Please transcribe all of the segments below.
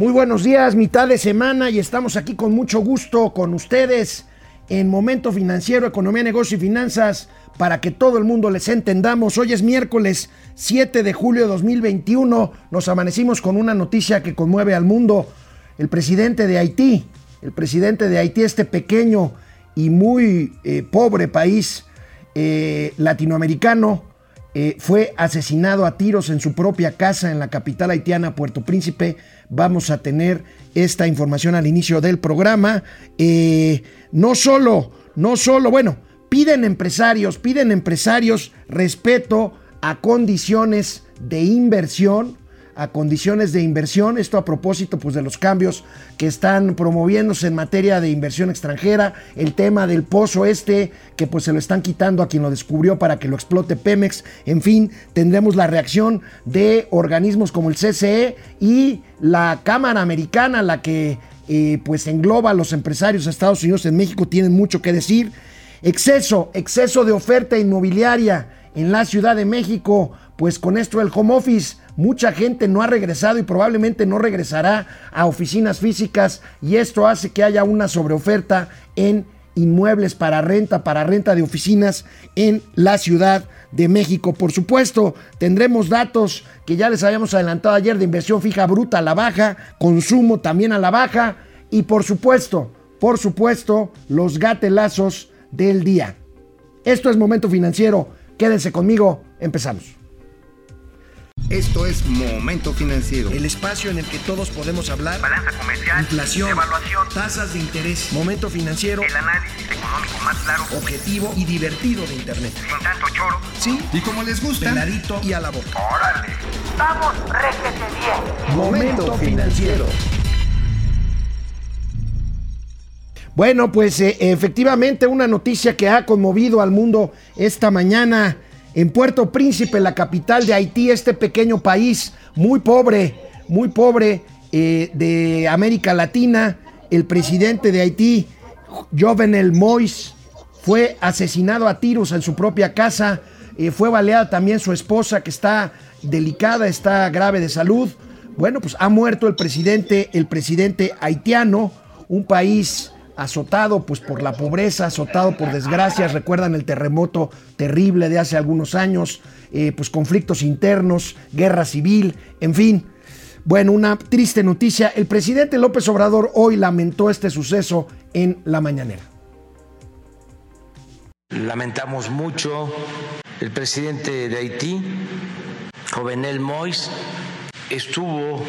Muy buenos días, mitad de semana y estamos aquí con mucho gusto con ustedes en Momento Financiero, Economía, Negocio y Finanzas para que todo el mundo les entendamos. Hoy es miércoles 7 de julio de 2021. Nos amanecimos con una noticia que conmueve al mundo. El presidente de Haití, el presidente de Haití, este pequeño y muy eh, pobre país eh, latinoamericano, eh, fue asesinado a tiros en su propia casa en la capital haitiana, Puerto Príncipe. Vamos a tener esta información al inicio del programa. Eh, no solo, no solo, bueno, piden empresarios, piden empresarios respeto a condiciones de inversión a condiciones de inversión. Esto a propósito pues, de los cambios que están promoviéndose en materia de inversión extranjera. El tema del pozo este, que pues se lo están quitando a quien lo descubrió para que lo explote Pemex. En fin, tendremos la reacción de organismos como el CCE y la Cámara Americana, la que eh, pues engloba a los empresarios de Estados Unidos en México, tienen mucho que decir. Exceso, exceso de oferta inmobiliaria en la Ciudad de México, pues con esto del home office Mucha gente no ha regresado y probablemente no regresará a oficinas físicas y esto hace que haya una sobreoferta en inmuebles para renta, para renta de oficinas en la Ciudad de México. Por supuesto, tendremos datos que ya les habíamos adelantado ayer de inversión fija bruta a la baja, consumo también a la baja y por supuesto, por supuesto, los gatelazos del día. Esto es Momento Financiero. Quédense conmigo, empezamos. Esto es Momento Financiero. El espacio en el que todos podemos hablar. Balanza comercial. Inflación. Evaluación. Tasas de interés. Momento Financiero. El análisis económico más claro. Objetivo y divertido de Internet. Sin tanto choro. Sí. Y como les gusta. Peladito y a la boca. Órale. Vamos, réjete bien. Momento Financiero. Bueno, pues eh, efectivamente una noticia que ha conmovido al mundo esta mañana en Puerto Príncipe, la capital de Haití, este pequeño país muy pobre, muy pobre eh, de América Latina, el presidente de Haití, Jovenel Mois, fue asesinado a tiros en su propia casa, eh, fue baleada también su esposa que está delicada, está grave de salud. Bueno, pues ha muerto el presidente, el presidente haitiano, un país azotado pues por la pobreza, azotado por desgracias, recuerdan el terremoto terrible de hace algunos años, eh, pues conflictos internos, guerra civil, en fin. Bueno, una triste noticia. El presidente López Obrador hoy lamentó este suceso en la mañanera. Lamentamos mucho el presidente de Haití, Jovenel Mois, estuvo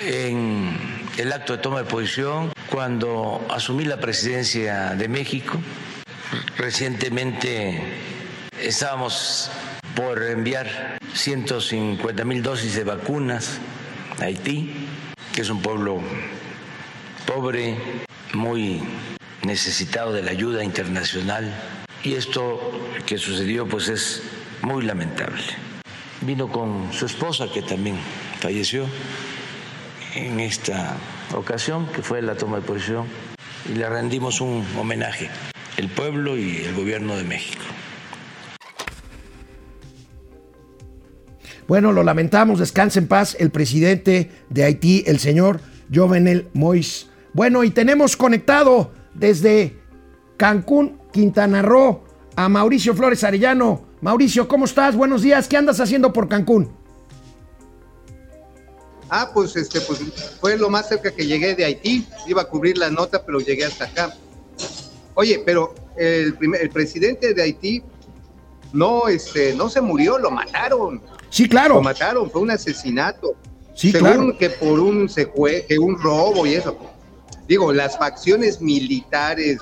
en el acto de toma de posición cuando asumí la presidencia de México. Recientemente estábamos por enviar 150 mil dosis de vacunas a Haití, que es un pueblo pobre, muy necesitado de la ayuda internacional. Y esto que sucedió pues es muy lamentable. Vino con su esposa que también falleció en esta ocasión, que fue la toma de posición, y le rendimos un homenaje, el pueblo y el gobierno de México. Bueno, lo lamentamos, descanse en paz el presidente de Haití, el señor Jovenel Mois. Bueno, y tenemos conectado desde Cancún, Quintana Roo, a Mauricio Flores Arellano. Mauricio, ¿cómo estás? Buenos días, ¿qué andas haciendo por Cancún? Ah, pues este, pues fue lo más cerca que llegué de Haití. Iba a cubrir la nota, pero llegué hasta acá. Oye, pero el, primer, el presidente de Haití no, este, no se murió, lo mataron. Sí, claro. Lo mataron, fue un asesinato. Sí, Según claro. que por un que un robo y eso. Digo, las facciones militares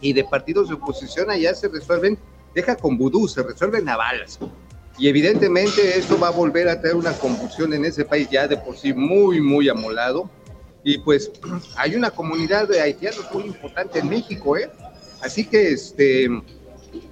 y de partidos de oposición allá se resuelven, deja con vudú, se resuelven a balas. Y evidentemente esto va a volver a traer una convulsión en ese país ya de por sí muy, muy amolado. Y pues hay una comunidad de haitianos muy importante en México, ¿eh? Así que, este,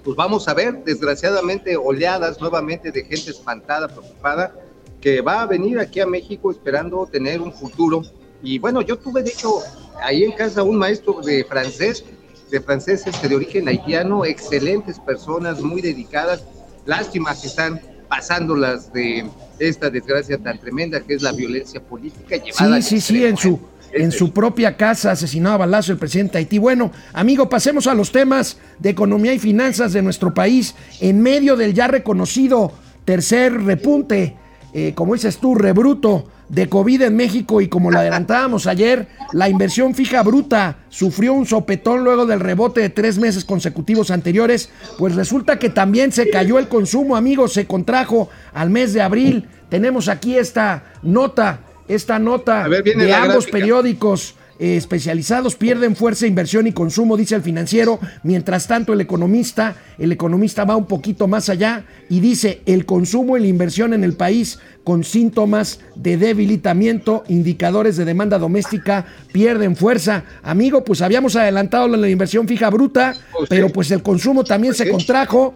pues vamos a ver, desgraciadamente, oleadas nuevamente de gente espantada, preocupada, que va a venir aquí a México esperando tener un futuro. Y bueno, yo tuve, de hecho, ahí en casa un maestro de francés, de francés este, de origen haitiano, excelentes personas, muy dedicadas. Lástima que están pasándolas de esta desgracia tan tremenda que es la violencia política llevada Sí, sí, sí, en su, ¿eh? en su propia casa asesinado a balazo el presidente de Haití. Bueno, amigo, pasemos a los temas de economía y finanzas de nuestro país en medio del ya reconocido tercer repunte, eh, como dices tú, rebruto de COVID en México y como lo adelantábamos ayer, la inversión fija bruta sufrió un sopetón luego del rebote de tres meses consecutivos anteriores, pues resulta que también se cayó el consumo, amigos, se contrajo al mes de abril. Tenemos aquí esta nota, esta nota ver, de ambos gráfica. periódicos eh, especializados pierden fuerza, inversión y consumo, dice el financiero. Mientras tanto, el economista, el economista va un poquito más allá y dice el consumo y la inversión en el país con síntomas de debilitamiento, indicadores de demanda doméstica pierden fuerza. Amigo, pues habíamos adelantado la inversión fija bruta, Pues pero pues el consumo también Pues se contrajo.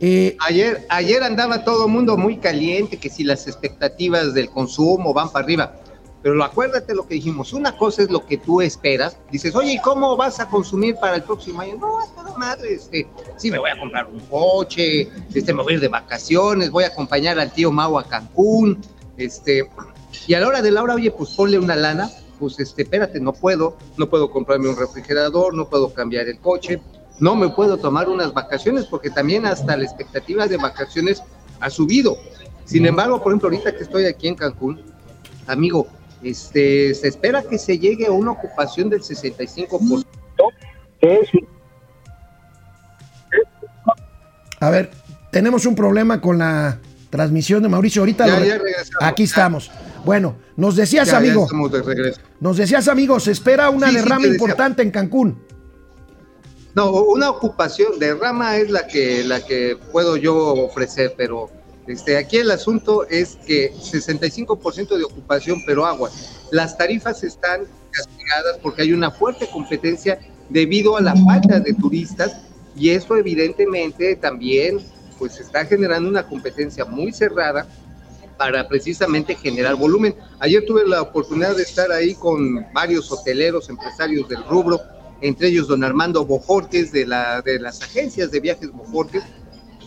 Eh, Ayer, ayer andaba todo el mundo muy caliente, que si las expectativas del consumo van para arriba. Pero acuérdate lo que dijimos, una cosa es lo que tú esperas. Dices, oye, ¿y cómo vas a consumir para el próximo año? No, es toda madre, este, sí me voy a comprar un coche, este, me voy a ir de vacaciones, voy a acompañar al tío Mau a Cancún, este, y a la hora de la hora, oye, pues ponle una lana, pues este, espérate, no puedo, no puedo comprarme un refrigerador, no puedo cambiar el coche, no me puedo tomar unas vacaciones porque también hasta la expectativa de vacaciones ha subido. Sin embargo, por ejemplo, ahorita que estoy aquí en Cancún, amigo, este, se espera que se llegue a una ocupación del 65%, que es a ver, tenemos un problema con la transmisión de Mauricio. Ahorita Ya, lo- ya aquí estamos. Bueno, nos decías, ya, ya amigo. estamos de regreso. Nos decías, amigo, se espera una Sí, derrama importante en Cancún. No, una ocupación de rama es la que, la que puedo yo ofrecer, pero este, aquí el asunto es que 65% de ocupación, pero agua. Las tarifas están castigadas porque hay una fuerte competencia debido a la falta de turistas y esto evidentemente también pues está generando una competencia muy cerrada para precisamente generar volumen. Ayer tuve la oportunidad de estar ahí con varios hoteleros, empresarios del rubro, entre ellos don Armando Bojorques de, la, de las agencias de viajes Bojorques,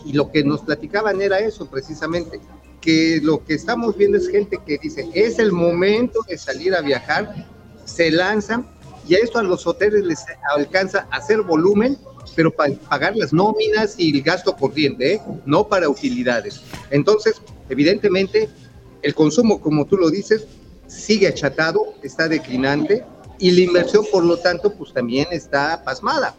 y lo que nos platicaban era eso precisamente, que lo que estamos viendo es gente que dice, es el momento de salir a viajar, se lanzan, y a esto a los hoteles les alcanza a hacer volumen, pero para pagar las nóminas y el gasto corriente, ¿eh? no para utilidades. Entonces, evidentemente, el consumo, como tú lo dices, sigue achatado, está declinante, y la inversión, por lo tanto, pues también está pasmada.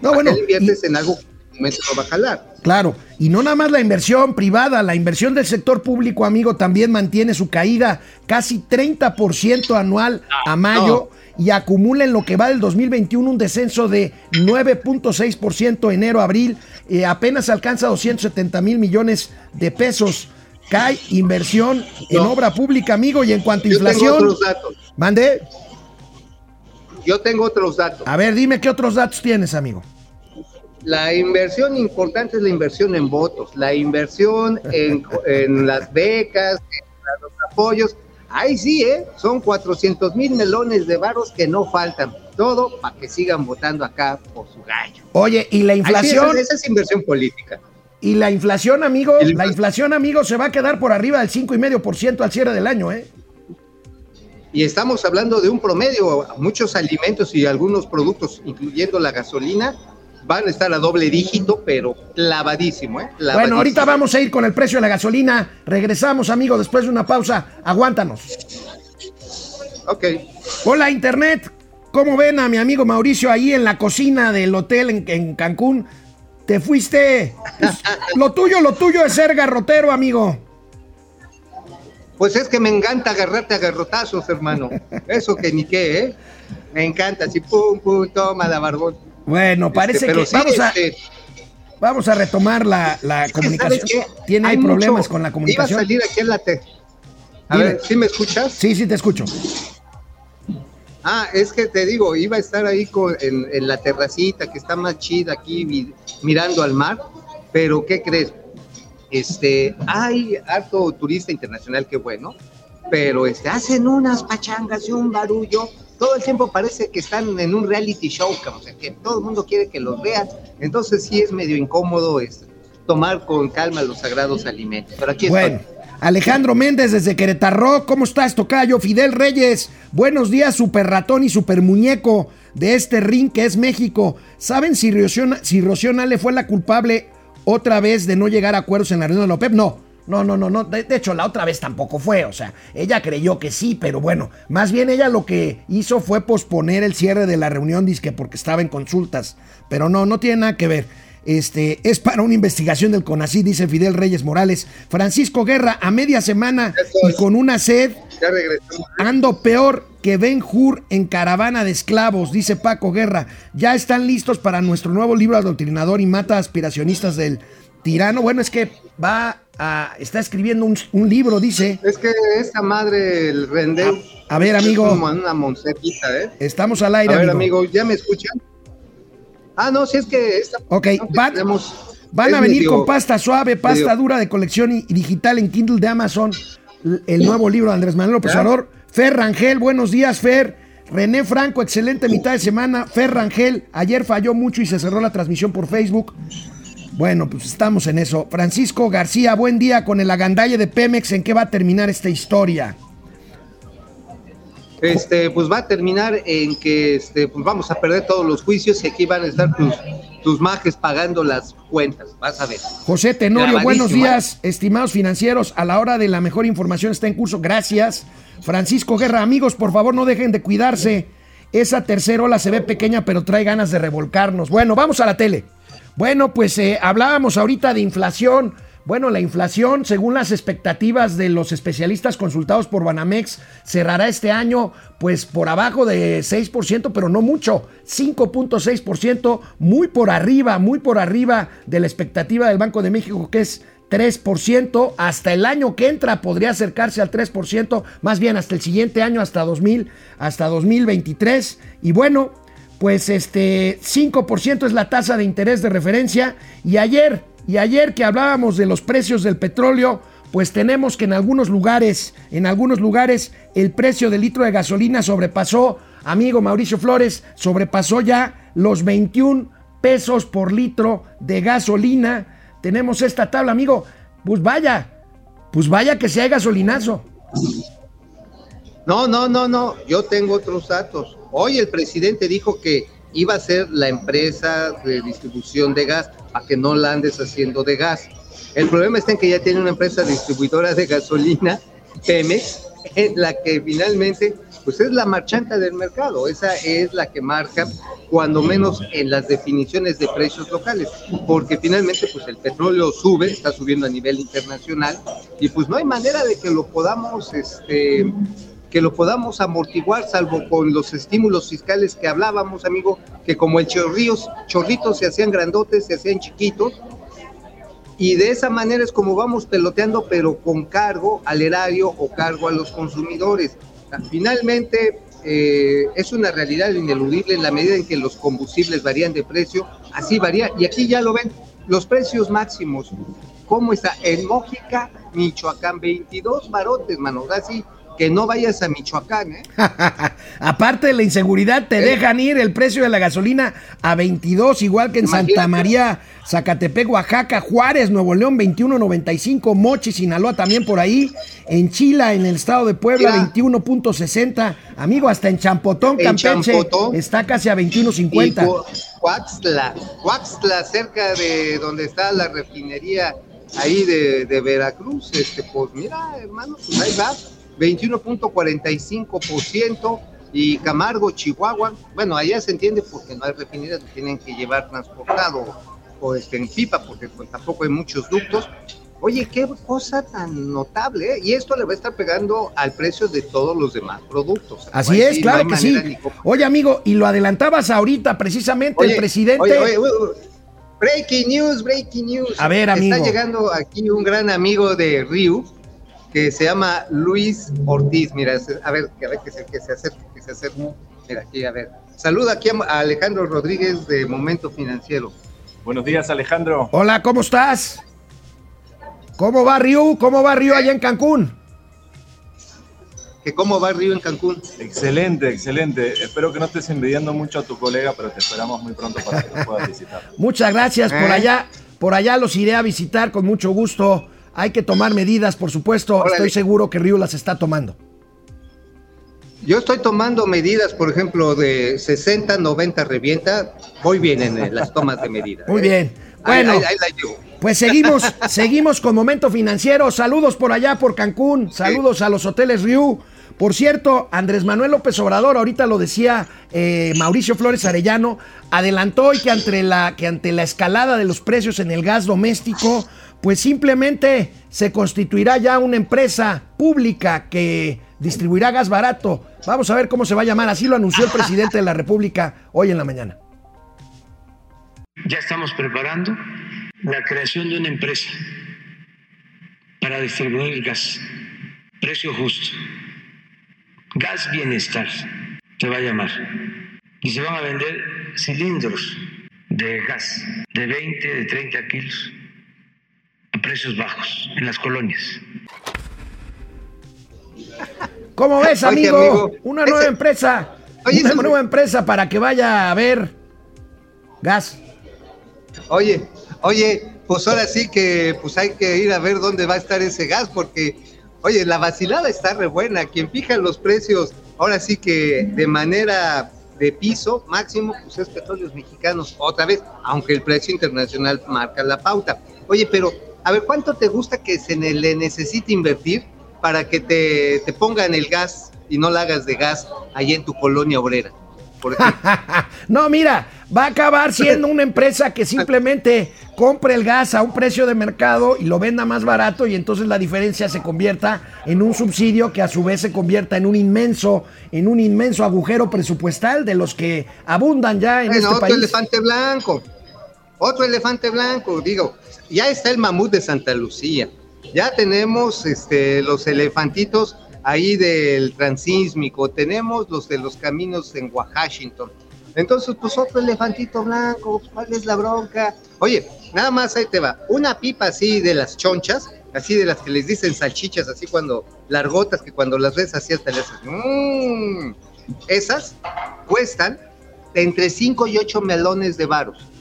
No, ¿Para bueno, inviertes y- en algo momento no va a jalar? Claro, y no nada más la inversión privada, la inversión del sector público, amigo, también mantiene su caída casi 30% anual a mayo y acumula en lo que va del 2021 un descenso de 9.6% enero-abril, eh, apenas alcanza 270 mil millones de pesos. Cae inversión en obra pública, amigo, y en cuanto a Yo tengo inflación... otros datos. Mande, Yo tengo otros datos. a ver, dime qué otros datos tienes, amigo. La inversión importante es la inversión en votos, la inversión en, en las becas, en los apoyos. Ahí sí, ¿eh? Son 400 mil melones de varos que no faltan. Todo para que sigan votando acá por su gallo. Oye, y la Ahí sí, inflación... esa, esa es inversión política. Y la inflación, amigo, Y la la infla- inflación, amigo, se va a quedar por arriba del 5,5% al cierre del año, ¿eh? Y estamos hablando de un promedio, muchos alimentos y algunos productos, incluyendo la gasolina, van a estar a doble dígito, pero clavadísimo, ¿eh? Bueno, ahorita vamos a ir con el precio de la gasolina. Regresamos, amigo, después de una pausa. Aguántanos. Ok. Hola, Internet. ¿Cómo ven a mi amigo Mauricio ahí en la cocina del hotel en, en Cancún? Te fuiste. Pues, lo tuyo, lo tuyo es ser garrotero, amigo. Pues es que me encanta agarrarte a garrotazos, hermano. Eso que ni qué, ¿eh? Me encanta, así pum, pum, toma la barbón. Bueno, parece Este, pero que sí, vamos, a, este, vamos a retomar la, la comunicación. Tiene hay problemas mucho- con la Iba a comunicación. salir aquí en la te... A Dime. ver, ¿sí me escuchas? Sí, sí, te escucho. Ah, es que te digo, iba a estar ahí con- en, en la terracita que está más chida aquí mi- mirando al mar, pero ¿qué crees? Este, hay harto turista internacional, qué bueno, pero este, hacen unas pachangas y un barullo, todo el tiempo parece que están en un reality show, o sea, que todo el mundo quiere que los vea, entonces sí es medio incómodo este, tomar con calma los sagrados alimentos. Pero aquí Bueno, estoy. Alejandro Méndez desde Querétaro, ¿cómo estás, Tocayo? Fidel Reyes, buenos días, super ratón y super muñeco de este ring que es México. ¿Saben si Rocío, si Rocío Nale fue la culpable otra vez de no llegar a acuerdos en la reunión de la OPEP? No, no, no, no, no. De, de hecho, la otra vez tampoco fue. O sea, ella creyó que sí, pero bueno, más bien ella lo que hizo fue posponer el cierre de la reunión, dizque porque estaba en consultas. Pero no, no tiene nada que ver. Este, es para una investigación del CONACYT, dice Fidel Reyes Morales. Francisco Guerra, a media semana y con una sed, ando peor que Ben Hur en caravana de esclavos, dice Paco Guerra. Ya están listos para nuestro nuevo libro adoctrinador y mata aspiracionistas del tirano. Bueno, es que va a, está escribiendo un, un libro, dice. Es que esa madre, el rendeu. A- a ver, amigo. Es como una monserita, ¿eh? Estamos al A aire, ver, amigo. amigo, ¿ya me escuchan? Ah, no, si es que esta. Ok, no, van- tenemos- Van a venir medio- con pasta suave, pasta medio- dura de colección y, y digital en Kindle de Amazon. El nuevo libro de Andrés Manuel López. Obrador. Fer Rangel, buenos días, Fer. René Franco, excelente mitad de semana. Fer Rangel, ayer falló mucho y se cerró la transmisión por Facebook. Bueno, pues estamos en eso. Francisco García, buen día con el agandalle de Pemex. ¿En qué va a terminar esta historia? Este, pues va a terminar en que este, pues vamos a perder todos los juicios y aquí van a estar tus, tus majes pagando las cuentas. Vas a ver. José Tenorio, buenos ¿eh? días, estimados financieros. A la hora de la mejor información está en curso. Gracias. Francisco Guerra, amigos, por favor no dejen de cuidarse. Esa tercera ola se ve pequeña, pero trae ganas de revolcarnos. Bueno, vamos a la tele. Bueno, pues eh, hablábamos ahorita de inflación. Bueno, la inflación, según las expectativas de los especialistas consultados por Banamex, cerrará este año pues por abajo de 6%, pero no mucho, 5.6%, muy por arriba, muy por arriba de la expectativa del Banco de México, que es 3%, hasta el año que entra podría acercarse al 3%, más bien hasta el siguiente año, hasta 2000, hasta 2023. Y bueno, pues este 5% es la tasa de interés de referencia y ayer y ayer que hablábamos de los precios del petróleo, pues tenemos que en algunos lugares, en algunos lugares el precio del litro de gasolina sobrepasó, amigo Mauricio Flores, sobrepasó ya los 21 pesos por litro de gasolina. Tenemos esta tabla, amigo. Pues vaya, pues vaya que sea gasolinazo. No, no, no, no. Yo tengo otros datos. Hoy el presidente dijo que iba a ser la empresa de distribución de gas para que no la andes haciendo de gas. El problema está en que ya tiene una empresa distribuidora de gasolina, Pemex, en la que finalmente pues es la marchanta del mercado. Esa es la que marca cuando menos en las definiciones de precios locales, porque finalmente pues el petróleo sube, está subiendo a nivel internacional y pues no hay manera de que lo podamos este que lo podamos amortiguar, salvo con los estímulos fiscales que hablábamos, amigo, que como el chorrillos, chorritos se hacían grandotes, se hacían chiquitos, y de esa manera es como vamos peloteando, pero con cargo al erario o cargo a los consumidores. Finalmente, eh, es una realidad ineludible en la medida en que los combustibles varían de precio, así varía, y aquí ya lo ven, los precios máximos, ¿cómo está? En Mójica, Michoacán, 22 barotes, mano, así que no vayas a Michoacán, ¿eh? Aparte de la inseguridad, te dejan ir el precio de la gasolina a 22, igual que en Santa. María, Zacatepec, Oaxaca, Juárez, Nuevo León, 21.95, Mochi, Sinaloa también por ahí, en Chila, en el estado de Puebla, Mira. 21.60, amigo, hasta en Champotón, En Campeche, Champotón. está casi a Y 21.50. Cu- Cuaxtla, Cuaxtla, cerca de donde está la refinería ahí de, de Veracruz, este, pues mira, hermano, pues ahí va, 21.45% y Camargo, Chihuahua, bueno, allá se entiende porque no hay refinerías, tienen que llevar transportado o este, en pipa, porque pues, tampoco hay muchos ductos. Oye, qué cosa tan notable, ¿eh? Y esto le va a estar pegando al precio de todos los demás productos. Así es, sí, claro que sí. Oye, amigo, y lo adelantabas ahorita, precisamente, el presidente... oye, oye. Breaking news, breaking news. A ver, amigo. Está llegando aquí un gran amigo de Ryu que se llama Luis Ortiz. Mira, a ver, que a ver que se, que se acerque, que se acerque. Mira aquí, a ver. Saluda aquí a Alejandro Rodríguez de Momento Financiero. Buenos días, Alejandro. Hola, ¿cómo estás? ¿Cómo va Ryu? ¿Cómo va Ryu allá en Cancún? Que cómo va Ryu en Cancún. Excelente, excelente. Espero que no estés envidiando mucho a tu colega, pero te esperamos muy pronto para que lo puedas visitar. Muchas gracias por ¿Eh? allá. Por allá los iré a visitar con mucho gusto. Hay que tomar medidas, por supuesto. Órale. Estoy seguro que Ryu las está tomando. Yo estoy tomando medidas, por ejemplo, de 60, 90 revienta. Voy bien en las tomas de medidas. Muy ¿eh? bien. Bueno, ahí- ahí la llevo. pues seguimos, seguimos con Momento Financiero. Saludos por allá, por Cancún. Saludos a los hoteles Ryu. Por cierto, Andrés Manuel López Obrador, ahorita lo decía eh, Mauricio Flores Arellano, adelantó hoy que ante, la, que ante la escalada de los precios en el gas doméstico, pues simplemente se constituirá ya una empresa pública que distribuirá gas barato. Vamos a ver cómo se va a llamar. Así lo anunció el presidente de la República hoy en la mañana. Ya estamos preparando la creación de una empresa para distribuir gas, precio justo, gas bienestar se va a llamar. Y se van a vender cilindros de gas de 20, de 30 kilos precios bajos en las colonias. ¿Cómo ves, Oye, amigo? una ese- nueva empresa. Oye, una ese- nueva empresa para que vaya a ver gas. Oye, oye, pues ahora sí que pues hay que ir a ver dónde va a estar ese gas, porque, oye, la vacilada está re buena. Quien fija los precios, ahora sí que de manera de piso máximo, pues es petróleos mexicanos, otra vez, aunque el precio internacional marca la pauta. Oye, pero, a ver, ¿cuánto te gusta que se le necesite invertir para que te, te pongan el gas y no la hagas de gas ahí en tu colonia obrera? No, mira, va a acabar siendo una empresa que simplemente compre el gas a un precio de mercado y lo venda más barato y entonces la diferencia se convierta en un subsidio que a su vez se convierta en un inmenso, en un inmenso agujero presupuestal de los que abundan ya en Bueno, este otro país. elefante blanco. Otro elefante blanco, digo, ya está el mamut de Santa Lucía. Ya tenemos este, los elefantitos ahí del transísmico, tenemos los de los caminos en Washington. Entonces, pues otro elefantito blanco, ¿cuál es la bronca? Oye, nada más ahí te va, una pipa así de las chonchas, así de las que les dicen salchichas, así cuando, largotas, que cuando las ves así hasta le haces, "Mm". esas cuestan entre 5 y 8 melones de varos.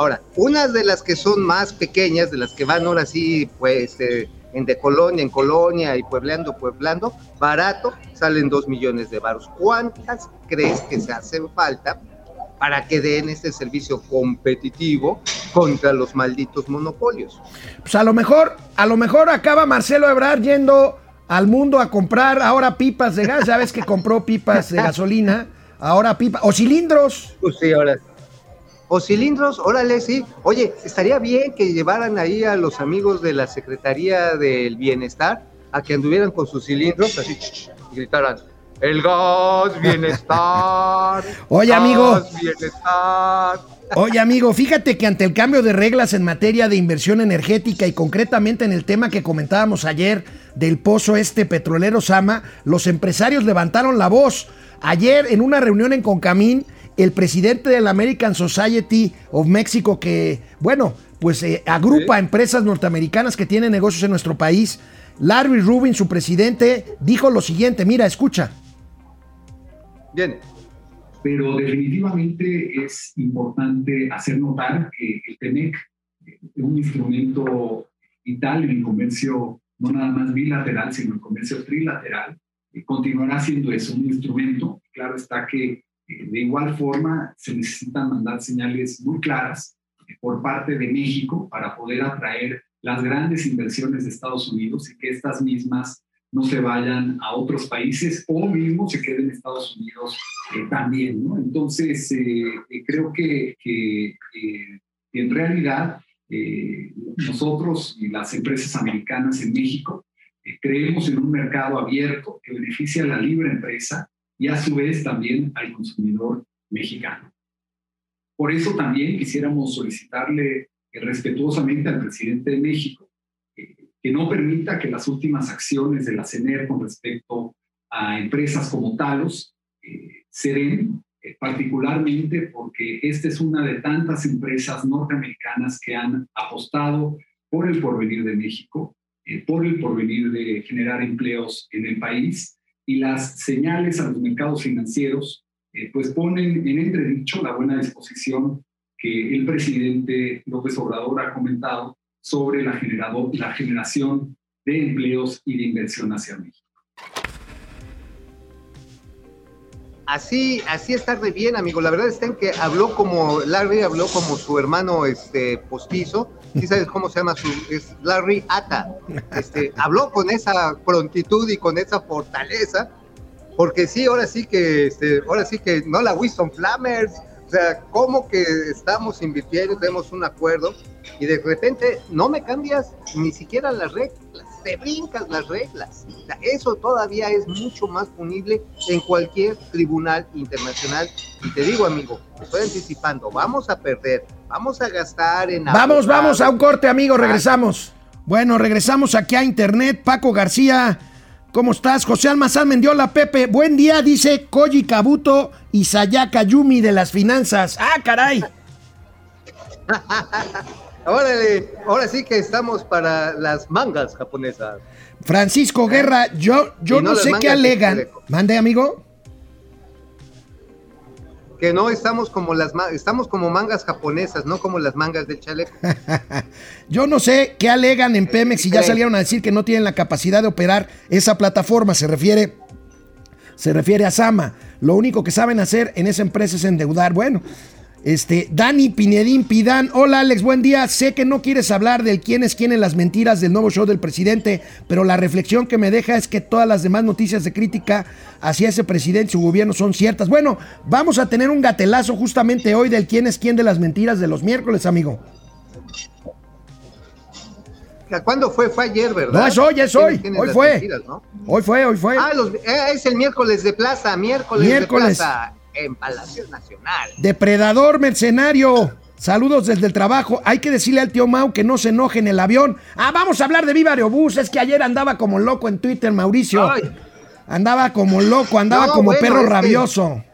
Ahora, unas de las que son más pequeñas, de las que van ahora sí, pues, eh, en de colonia en colonia y puebleando, pueblando, barato, salen 2 millones de varos. ¿Cuántas crees que se hacen falta para que den este servicio competitivo contra los malditos monopolios? Pues a lo mejor, a lo mejor acaba Marcelo Ebrard yendo al mundo a comprar ahora pipas de gas. Ya ves que compró pipas de gasolina, ahora pipas, o cilindros. Pues sí, ahora. O cilindros, órale, sí. Oye, estaría bien que llevaran ahí a los amigos de la Secretaría del Bienestar a que anduvieran con sus cilindros así y gritaran, el gas bienestar. Oye, amigo. Gas bienestar. Oye, amigo, fíjate que ante el cambio de reglas en materia de inversión energética y concretamente en el tema que comentábamos ayer del pozo este petrolero Sama, los empresarios levantaron la voz. Ayer en una reunión en Concamín, el presidente de la American Society of Mexico, que, bueno, pues eh, agrupa empresas norteamericanas que tienen negocios en nuestro país, Larry Rubin, su presidente, dijo lo siguiente, mira, escucha. Bien. pero definitivamente es importante hacer notar que el TEMEC es un instrumento vital en el comercio, no nada más bilateral, sino el comercio trilateral, y continuará siendo eso, un instrumento. Claro está que eh, de igual forma se necesitan mandar señales muy claras eh, por parte de México para poder atraer las grandes inversiones de Estados Unidos y que estas mismas no se vayan a otros países o mismo se queden en Estados Unidos eh, también. Entonces, eh, eh, creo que, que eh, en realidad eh, nosotros y las empresas americanas en México eh, creemos en un mercado abierto que beneficia a la libre empresa y a su vez también al consumidor mexicano. Por eso también quisiéramos solicitarle eh, respetuosamente al presidente de México eh, que no permita que las últimas acciones de la CENER con respecto a empresas como Talos eh, se den, eh, particularmente porque esta es una de tantas empresas norteamericanas que han apostado por el porvenir de México, por el porvenir de generar empleos en el país y las señales a los mercados financieros eh, pues ponen en entredicho la buena disposición que el presidente López Obrador ha comentado sobre la, generado, la generación de empleos y de inversión hacia México. Así, así está de bien, amigo. La verdad es que habló como, Larry habló como su hermano este, postizo. ¿Sí sabes cómo se llama? Su, es Larry Ata. Este, habló con esa prontitud y con esa fortaleza. Porque sí, ahora sí que, este, ahora sí que no la Winston Flammers. O sea, ¿cómo que estamos invirtiendo, tenemos un acuerdo y de repente no me cambias ni siquiera las reglas? Te brincas las reglas. eso todavía es mucho más punible en cualquier tribunal internacional. Y te digo, amigo, estoy anticipando, vamos a perder, vamos a gastar en... Vamos, vamos a un corte, amigo, regresamos. Bueno, regresamos aquí a Internet. Paco García, ¿cómo estás? José Almazán Mendiola, Pepe, buen día, dice Koji Kabuto y Sayaka Yumi de las finanzas. ¡Ah, caray! Órale, ahora sí que estamos para las mangas japonesas. Francisco Guerra, yo, yo no, sé qué alegan. Mande, amigo. Que no estamos como las estamos como mangas japonesas, no como las mangas del chaleco. yo no sé qué alegan en Pemex y ya salieron a decir que no tienen la capacidad de operar esa plataforma. Se refiere, se refiere a Sama. Lo único que saben hacer en esa empresa es endeudar. Bueno, este, Dani Pinedín Pidán, hola Alex, buen día. Sé que no quieres hablar del quién es quién en las mentiras del nuevo show del presidente, pero la reflexión que me deja es que todas las demás noticias de crítica hacia ese presidente y su gobierno son ciertas. Bueno, vamos a tener un gatelazo justamente hoy del quién es quién de las mentiras de los miércoles, amigo. ¿Cuándo fue? Fue ayer, ¿verdad? No, es hoy, es hoy. Hoy fue. Hoy fue, hoy fue. Ah, eh, es el miércoles de plaza, miércoles, miércoles. de plaza en Palacio Nacional. Depredador mercenario. Saludos desde el trabajo. Hay que decirle al tío Mau que no se enoje en el avión. Ah, vamos a hablar de Viva Aerobús. Es que ayer andaba como loco en Twitter, Mauricio. Andaba como loco, andaba como perro rabioso.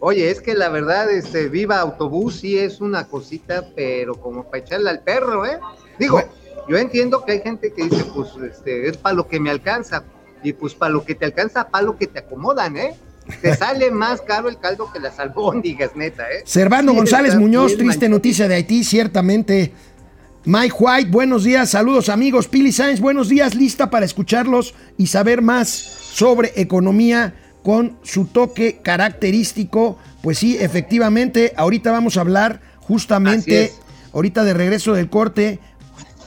Oye, es que la verdad, este, Viva Autobús sí es una cosita, pero como para echarle al perro, ¿eh? Digo, yo entiendo que hay gente que dice, pues, este, es para lo que me alcanza. Y pues para lo que te alcanza, para lo que te acomodan, ¿eh? Te sale más caro el caldo que las albóndigas, neta, ¿eh? Servando González Muñoz, triste noticia de Haití, ciertamente. Mike White, buenos días, saludos amigos. Pili Sainz, buenos días, lista para escucharlos y saber más sobre economía con su toque característico. Pues sí, efectivamente, ahorita vamos a hablar justamente, ahorita de regreso del corte,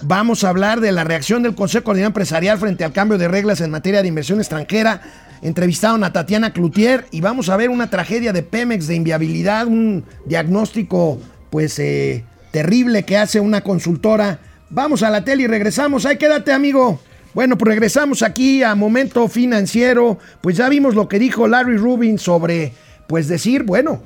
vamos a hablar de la reacción del Consejo Coordinador Empresarial frente al cambio de reglas en materia de inversión extranjera entrevistaron a Tatiana Cloutier y vamos a ver una tragedia de Pemex de inviabilidad, un diagnóstico pues eh, terrible que hace una consultora. Vamos a la tele y regresamos. Ahí quédate, amigo. Bueno, pues regresamos aquí a Momento Financiero. Pues ya vimos lo que dijo Larry Rubin sobre, pues decir, bueno,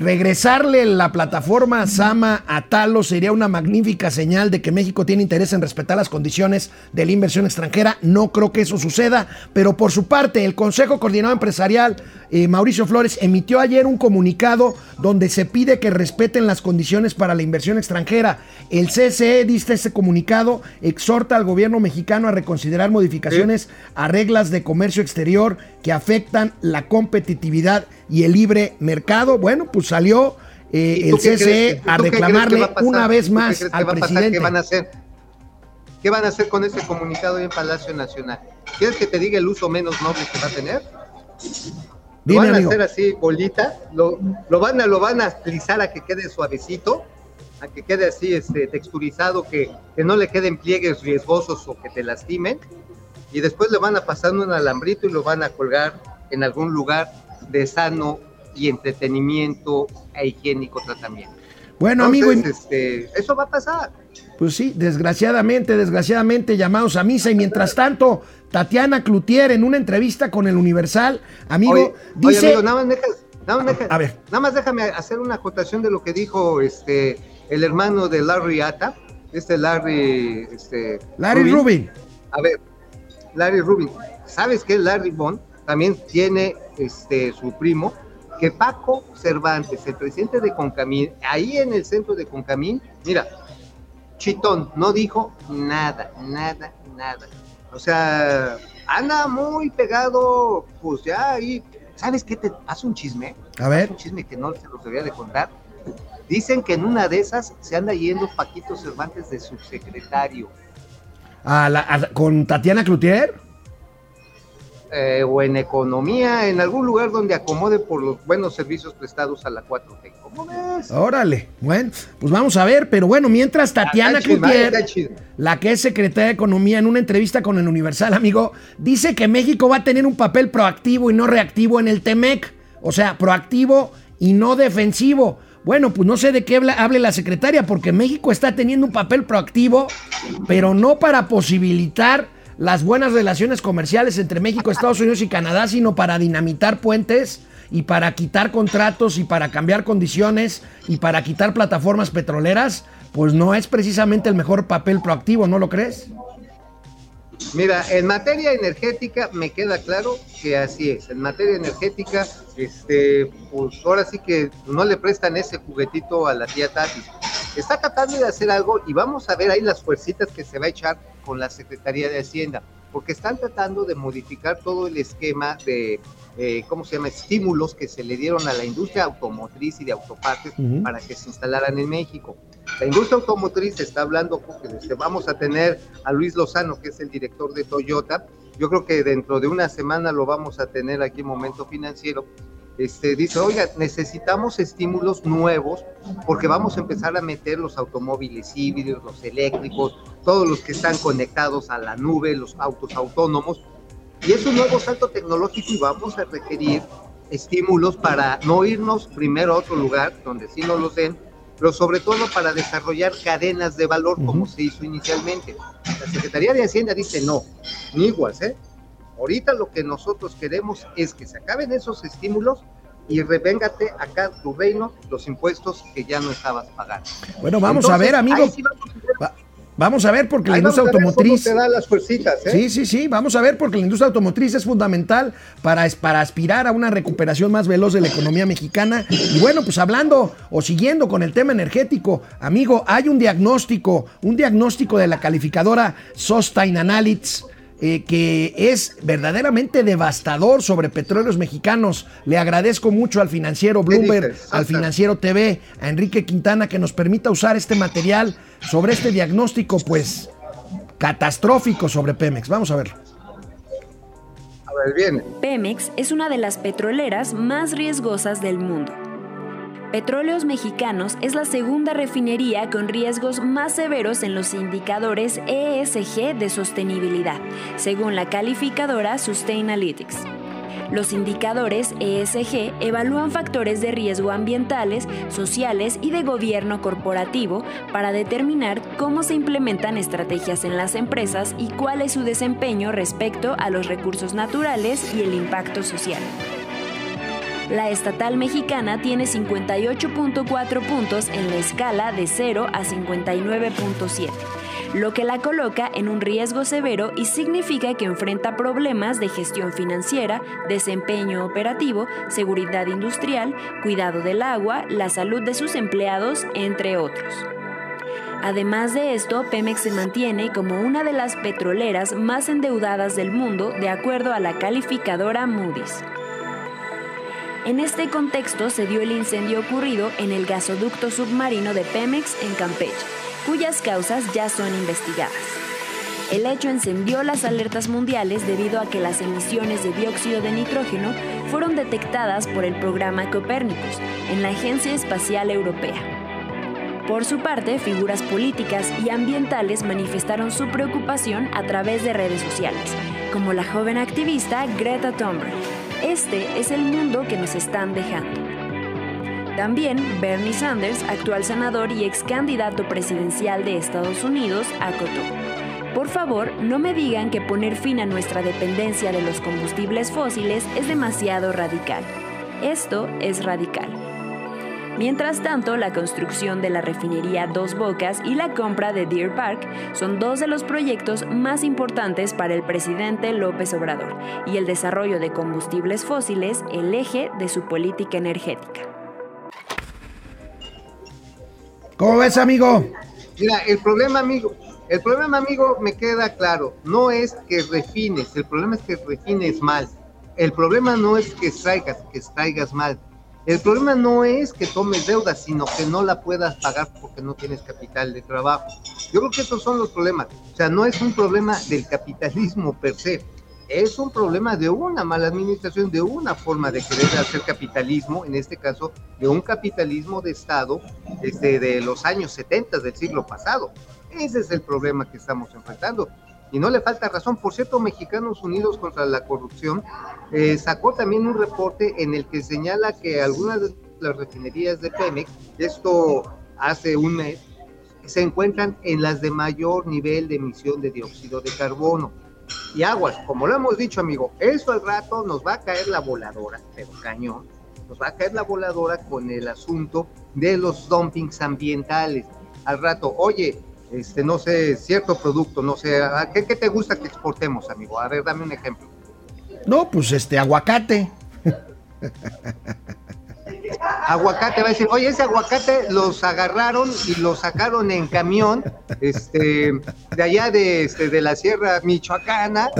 Regresarle la plataforma Sama a Talo sería una magnífica señal de que México tiene interés en respetar las condiciones de la inversión extranjera. No creo que eso suceda, pero por su parte, el Consejo Coordinado Empresarial, eh, Mauricio Flores, emitió ayer un comunicado donde se pide que respeten las condiciones para la inversión extranjera. El CCE, diste ese comunicado, exhorta al gobierno mexicano a reconsiderar modificaciones a reglas de comercio exterior que afectan la competitividad y el libre mercado. Bueno, pues salió eh, el CCE a reclamarle una vez más al presidente. ¿Qué van a hacer? ¿Qué van a hacer con ese comunicado en Palacio Nacional? ¿Quieres que te diga el uso menos noble que va a tener? Lo van a hacer así, bolita, lo, van a, lo van a a que quede suavecito, a que quede así este, texturizado, que, que no le queden pliegues riesgosos o que te lastimen, y después le van a pasar un alambrito y lo van a colgar en algún lugar de sano y entretenimiento e higiénico tratamiento. Bueno, amigo, este, eso va a pasar. Pues sí, desgraciadamente, desgraciadamente llamados a misa y mientras tanto, Tatiana Cloutier en una entrevista con el Universal, amigo, dice... nada, más nada, más a ver. nada más déjame hacer una acotación de lo que dijo este el hermano de Larry Ata, este Larry... Este, Larry Rubin. A ver, Larry Rubin. ¿Sabes que Larry Bond también tiene este, su primo, que Paco Cervantes, el presidente de Concamín, ahí en el centro de Concamín, mira, chitón, no dijo nada, nada, nada. O sea, anda muy pegado, pues ya ahí ¿Sabes qué te hace un chisme? A ver. Un chisme que no se los debería de contar. Dicen que en una de esas se anda yendo Paquito Cervantes de subsecretario. A la- a- ¿Con Tatiana Cloutier? Eh, o en economía, en algún lugar donde acomode por los buenos servicios prestados a la 4T. ¿Cómo ves? Órale, bueno, pues vamos a ver, pero bueno, mientras Tatiana Cloutier, la que es secretaria de Economía, en una entrevista con el Universal, amigo, dice que México va a tener un papel proactivo y no reactivo en el TEMEC, o sea, proactivo y no defensivo. Bueno, pues no sé de qué habla- hable la secretaria, porque México está teniendo un papel proactivo, pero no para posibilitar las buenas relaciones comerciales entre México, Estados Unidos y Canadá, sino para dinamitar puentes y para quitar contratos y para cambiar condiciones y para quitar plataformas petroleras, pues no es precisamente el mejor papel proactivo, ¿no lo crees? Mira, en materia energética me queda claro que así es. En materia energética, este, pues ahora sí que no le prestan ese juguetito a la tía Tati. Está tratando de hacer algo y vamos a ver ahí las fuercitas que se va a echar con la Secretaría de Hacienda, porque están tratando de modificar todo el esquema de, eh, ¿cómo se llama?, estímulos que se le dieron a la industria automotriz y de autopartes para que se instalaran en México. La industria automotriz está hablando, porque este, vamos a tener a Luis Lozano, que es el director de Toyota. Yo creo que dentro de una semana lo vamos a tener aquí en Momento Financiero. Este, dice, oiga, necesitamos estímulos nuevos porque vamos a empezar a meter los automóviles híbridos, los eléctricos, todos los que están conectados a la nube, los autos autónomos. Y es un nuevo salto tecnológico y vamos a requerir estímulos para no irnos primero a otro lugar donde sí nos los den, pero sobre todo para desarrollar cadenas de valor como se hizo inicialmente. La Secretaría de Hacienda dice no, ni igual, ¿eh? Ahorita lo que nosotros queremos es que se acaben esos estímulos y revéngate acá tu reino los impuestos que ya no estabas pagando. Bueno, vamos Entonces, a ver, amigo. sí vamos a ver- Va- vamos a ver porque la ahí industria automotriz... te da las fuercitas, ¿eh? Sí, sí, sí, vamos a ver porque la industria automotriz es fundamental para, para aspirar a una recuperación más veloz de la economía mexicana. Y bueno, pues hablando o siguiendo con el tema energético, amigo, hay un diagnóstico, un diagnóstico de la calificadora Sustainalytics eh, que es verdaderamente devastador sobre petróleos mexicanos. Le agradezco mucho al financiero Bloomberg, al financiero TV, a Enrique Quintana que nos permita usar este material sobre este diagnóstico, pues catastrófico sobre Pemex. Vamos a verlo. A ver, viene. Pemex es una de las petroleras más riesgosas del mundo. Petróleos Mexicanos es la segunda refinería con riesgos más severos en los indicadores ESG de sostenibilidad, según la calificadora Sustainalytics. Los indicadores ESG evalúan factores de riesgo ambientales, sociales y de gobierno corporativo para determinar cómo se implementan estrategias en las empresas y cuál es su desempeño respecto a los recursos naturales y el impacto social. La estatal mexicana tiene 58.4 puntos en la escala de 0 a 59.7, lo que la coloca en un riesgo severo y significa que enfrenta problemas de gestión financiera, desempeño operativo, seguridad industrial, cuidado del agua, la salud de sus empleados, entre otros. Además de esto, Pemex se mantiene como una de las petroleras más endeudadas del mundo de acuerdo a la calificadora Moody's. En este contexto se dio el incendio ocurrido en el gasoducto submarino de Pemex en Campeche, cuyas causas ya son investigadas. El hecho encendió las alertas mundiales debido a que las emisiones de dióxido de nitrógeno fueron detectadas por el programa Copérnicus en la Agencia Espacial Europea. Por su parte, figuras políticas y ambientales manifestaron su preocupación a través de redes sociales, como la joven activista Greta Thunberg. Este es el mundo que nos están dejando. También Bernie Sanders, actual senador y ex candidato presidencial de Estados Unidos, acotó. Por favor, no me digan que poner fin a nuestra dependencia de los combustibles fósiles es demasiado radical. Esto es radical. Mientras tanto, la construcción de la refinería Dos Bocas y la compra de Deer Park son dos de los proyectos más importantes para el presidente López Obrador y el desarrollo de combustibles fósiles el eje de su política energética. ¿Cómo ves, amigo? Mira, el problema, amigo, el problema, amigo, me queda claro. No es que refines, el problema es que refines mal. el problema no es que extraigas, que extraigas mal. El problema no es que tomes deuda, sino que no la puedas pagar porque no tienes capital de trabajo. Yo creo que esos son los problemas. O sea, no es un problema del capitalismo per se, es un problema de una mala administración, de una forma de querer hacer capitalismo, en este caso, de un capitalismo de Estado desde de los años 70 del siglo pasado. Ese es el problema que estamos enfrentando. Y no le falta razón. Por cierto, Mexicanos Unidos contra la Corrupción eh, sacó también un reporte en el que señala que algunas de las refinerías de Pemex, esto hace un mes, se encuentran en las de mayor nivel de emisión de dióxido de carbono. Y aguas, como lo hemos dicho, amigo, eso al rato nos va a caer la voladora, pero cañón, nos va a caer la voladora con el asunto de los dumpings ambientales. Al rato, oye, este, no sé, cierto producto, no sé, ¿qué, ¿qué te gusta que exportemos, amigo? A ver, dame un ejemplo. No, pues este, aguacate. aguacate va a decir, oye, ese aguacate los agarraron y lo sacaron en camión, este, de allá de, este, de la Sierra Michoacana,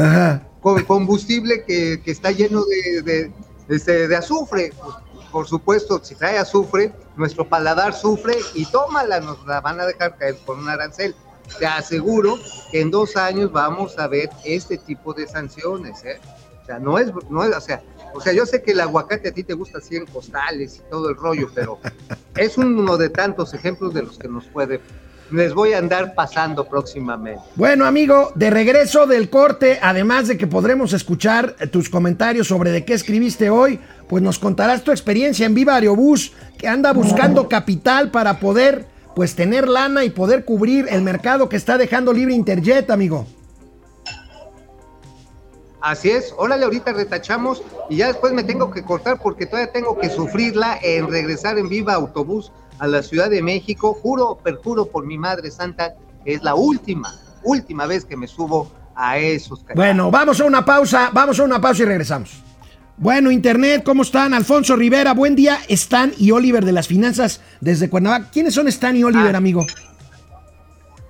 con combustible que, que, está lleno de, de, este, de azufre. Pues, por supuesto, si trae azufre, nuestro paladar sufre y tómala, nos la van a dejar caer con un arancel. Te aseguro que en dos años vamos a ver este tipo de sanciones, ¿eh? O sea, no es, no es, o sea, o sea, yo sé que el aguacate a ti te gusta así en costales y todo el rollo, pero es uno de tantos ejemplos de los que nos puede les voy a andar pasando próximamente. Bueno, amigo, de regreso del corte, además de que podremos escuchar tus comentarios sobre de qué escribiste hoy, pues nos contarás tu experiencia en Viva Aerobús, que anda buscando capital para poder, pues tener lana y poder cubrir el mercado que está dejando libre Interjet, amigo. Así es, órale, ahorita retachamos y ya después me tengo que cortar porque todavía tengo que sufrirla en regresar en Viva Autobús a la Ciudad de México. Juro, perjuro por mi Madre Santa, es la última, última vez que me subo a esos. Bueno, vamos a una pausa, vamos a una pausa y regresamos. Bueno, Internet, ¿cómo están? Alfonso Rivera, buen día. Stan y Oliver de las finanzas desde Cuernavaca. ¿Quiénes son Stan y Oliver, Ah. amigo?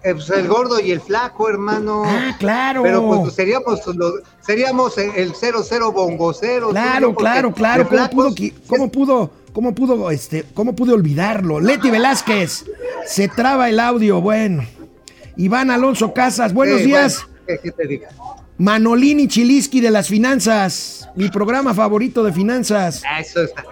Eh, pues, el gordo y el flaco, hermano. Ah, claro. Pero pues seríamos, los- seríamos el 00 bongocero. Claro, claro, claro. ¿Cómo pudo, cómo pudo, cómo pudo, este, cómo pude olvidarlo? Leti Velázquez, se traba el audio, bueno. Iván Alonso Casas, buenos Eh, días. bueno, ¿qué- qué te diga? Manolini Chiliski de las finanzas, mi programa favorito de finanzas. Eso está.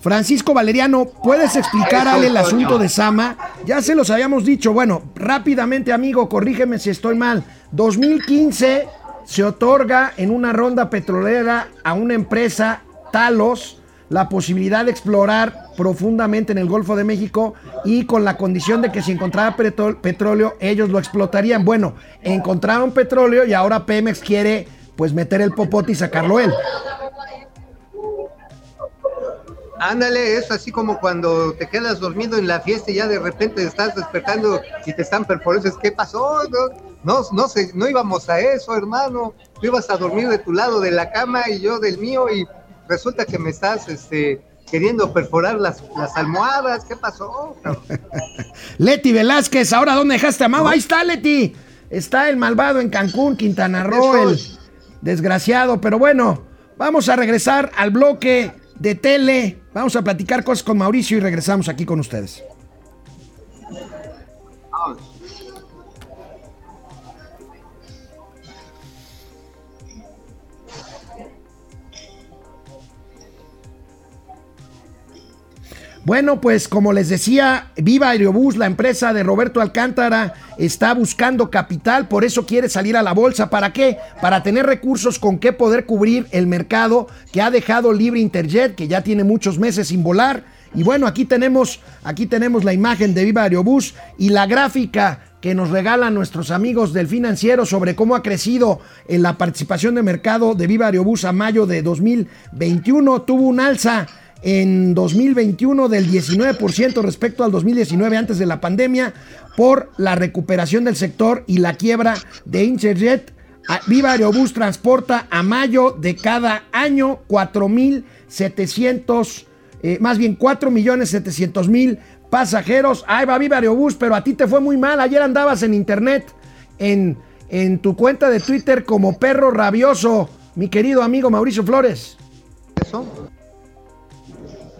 Francisco Valeriano, ¿puedes explicarle el Eso, asunto de Sama? Ya se los habíamos dicho. Bueno, rápidamente, amigo, corrígeme si estoy mal. 2015 se otorga en una ronda petrolera a una empresa, Talos, la posibilidad de explorar profundamente en el Golfo de México y con la condición de que si encontraba petróleo, ellos lo explotarían. Bueno, encontraron petróleo y ahora Pemex quiere pues meter el popote y sacarlo él. Ándale, es así como cuando te quedas dormido en la fiesta y ya de repente estás despertando y te están perforando. ¿Qué pasó? No, no, no, no íbamos a eso, hermano. Tú ibas a dormir de tu lado de la cama y yo del mío y resulta que me estás este, queriendo perforar las, las almohadas. ¿Qué pasó? Leti Velázquez, ¿ahora dónde dejaste a Mau? Ahí está Leti. Está el malvado en Cancún, Quintana Roo, el desgraciado. Pero bueno, vamos a regresar al bloque de tele. Vamos a platicar cosas con Mauricio y regresamos aquí con ustedes. Bueno, pues como les decía, Viva Aerobús, la empresa de Roberto Alcántara, está buscando capital, por eso quiere salir a la bolsa. ¿Para qué? Para tener recursos con qué poder cubrir el mercado que ha dejado libre Interjet, que ya tiene muchos meses sin volar. Y bueno, aquí tenemos, aquí tenemos la imagen de Viva Aerobús y la gráfica que nos regalan nuestros amigos del financiero sobre cómo ha crecido en la participación de mercado de Viva Aerobús a mayo de 2021. Tuvo un alza en 2021 del 19% respecto al 2019 antes de la pandemia por la recuperación del sector y la quiebra de Interjet. A- Viva Aerobús transporta a mayo de cada año 4.700, eh, más bien 4.700.000 pasajeros. Ahí va Viva Aerobús, pero a ti te fue muy mal. Ayer andabas en internet, en, en tu cuenta de Twitter como perro rabioso, mi querido amigo Mauricio Flores. regreso?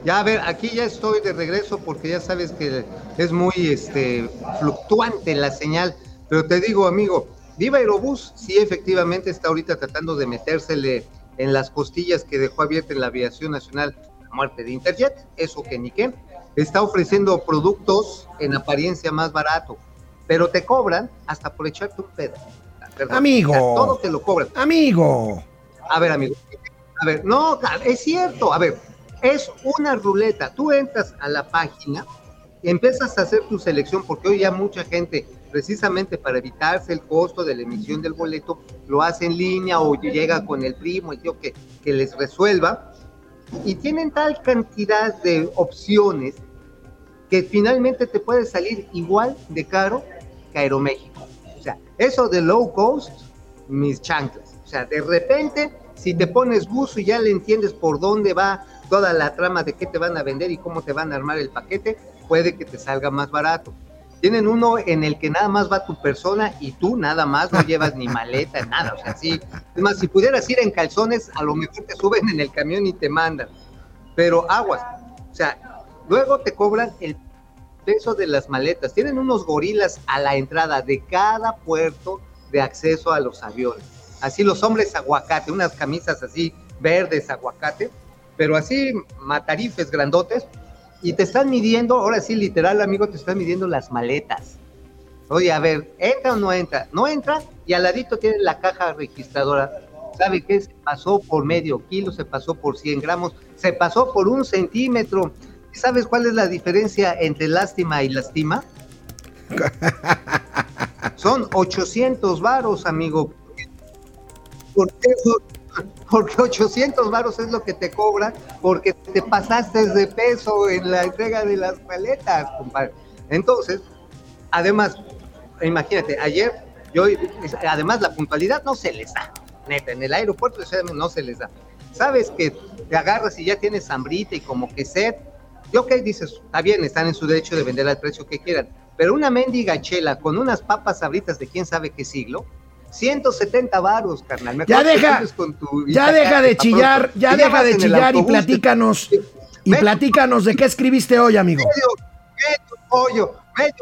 Ya, a ver, aquí ya estoy de regreso porque ya sabes que es muy este, fluctuante la señal. Pero te digo, amigo, Viva Aerobús sí efectivamente está ahorita tratando de metérsele en las costillas que dejó abierta en la aviación nacional la muerte de Interjet, eso que ni qué. Está ofreciendo productos en apariencia más barato, pero te cobran hasta por echarte un pedo. Perdón, Amigo. o sea, todo te lo cobran. Amigo. A ver, amigo. A ver, no, es cierto. A ver, es una ruleta. Tú entras a la página, empiezas a hacer tu selección, porque hoy ya mucha gente, precisamente para evitarse el costo de la emisión del boleto, lo hace en línea o llega con el primo, el tío que, que les resuelva. Y tienen tal cantidad de opciones que finalmente te puede salir igual de caro que Aeroméxico. O sea, eso de low cost, mis chanclas. O sea, de repente, si te pones buzo y ya le entiendes por dónde va toda la trama de qué te van a vender y cómo te van a armar el paquete, puede que te salga más barato. Tienen uno en el que nada más va tu persona y tú nada más no llevas ni maleta, nada. O sea, sí. Es más, si pudieras ir en calzones, a lo mejor te suben en el camión y te mandan. Pero aguas. O sea, luego te cobran el peso de las maletas. Tienen unos gorilas a la entrada de cada puerto de acceso a los aviones. Así los hombres aguacate, unas camisas así verdes aguacate, pero así matarifes grandotes. Y te están midiendo, ahora sí, literal, amigo, te están midiendo las maletas. Oye, a ver, ¿entra o no entra? No entra y al ladito tiene la caja registradora. ¿Sabe qué? Se pasó por medio kilo, se pasó por 100 gramos, se pasó por un centímetro. ¿Sabes cuál es la diferencia entre lástima y lastima? Son 800 varos, amigo. ¿Por qué? Porque 800 varos es lo que te cobran porque te pasaste de peso en la entrega de las maletas, compadre. Entonces, además, imagínate, ayer, yo, además la puntualidad no se les da, neta, en el aeropuerto de Ciudad no se les da. Sabes que te agarras y ya tienes hambrita y como que sed, y ok, dices, está bien, están en su derecho de vender al precio que quieran, pero una mendiga chela con unas papas sabritas de quién sabe qué siglo, 170 varos, carnal. Mejor Ya deja, sientes con tu ya deja de chillar, pronto. ya deja de chillar y platícanos, y Medio- platícanos de qué escribiste hoy, amigo. medio, medio.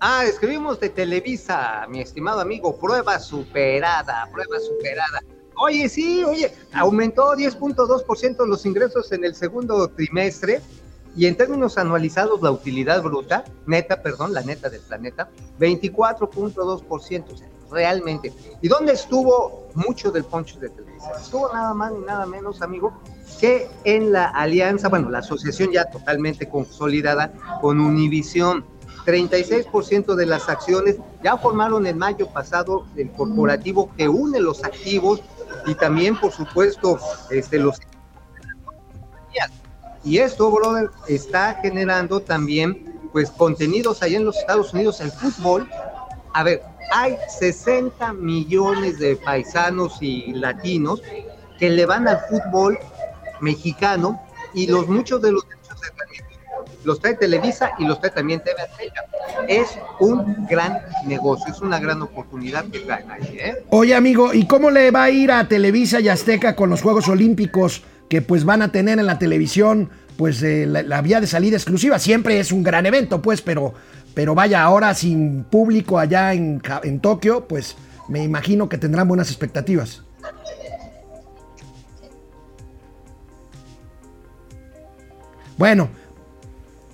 Ah, escribimos de Televisa, mi estimado amigo, prueba superada, prueba superada. Oye, sí, oye, aumentó 10.2% los ingresos en el segundo trimestre y en términos anualizados la utilidad bruta, neta, perdón, la neta del planeta, 24.2%, o sea, realmente. ¿Y dónde estuvo mucho del poncho de Televisa? Estuvo nada más ni nada menos, amigo, que en la alianza, bueno, la asociación ya totalmente consolidada con Univisión. 36% de las acciones ya formaron en mayo pasado el corporativo que une los activos y también, por supuesto, este, los y esto, brother, está generando también, pues, contenidos allá en los Estados Unidos, el fútbol. A ver, hay 60 millones de paisanos y latinos que le van al fútbol mexicano y los muchos de los derechos de los trae Televisa y los trae también TV Azteca. Es un gran negocio, es una gran oportunidad que traen ahí, ¿eh? Oye, amigo, ¿y cómo le va a ir a Televisa y Azteca con los Juegos Olímpicos que pues van a tener en la televisión pues eh, la, la vía de salida exclusiva? Siempre es un gran evento, pues, pero, pero vaya, ahora sin público allá en, en Tokio, pues me imagino que tendrán buenas expectativas. Bueno,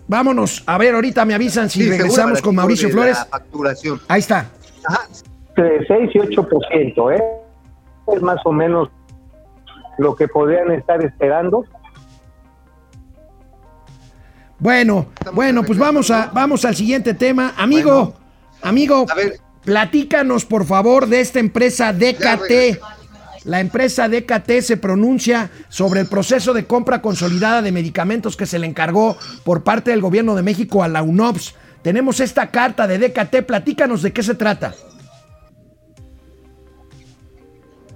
vámonos. A ver, ahorita me avisan si Sí, regresamos con Mauricio Flores. Facturación. Ahí está. Ajá. Entre 6 y 8%, ¿eh? Es más o menos lo que podrían estar esperando. Bueno, Estamos bueno, pues vamos a vamos al siguiente tema. Amigo, Bueno. amigo, A ver. platícanos por favor de esta empresa DKT. La empresa DKT se pronuncia sobre el proceso de compra consolidada de medicamentos que se le encargó por parte del gobierno de México a la UNOPS. Tenemos esta carta de DKT, platícanos de qué se trata.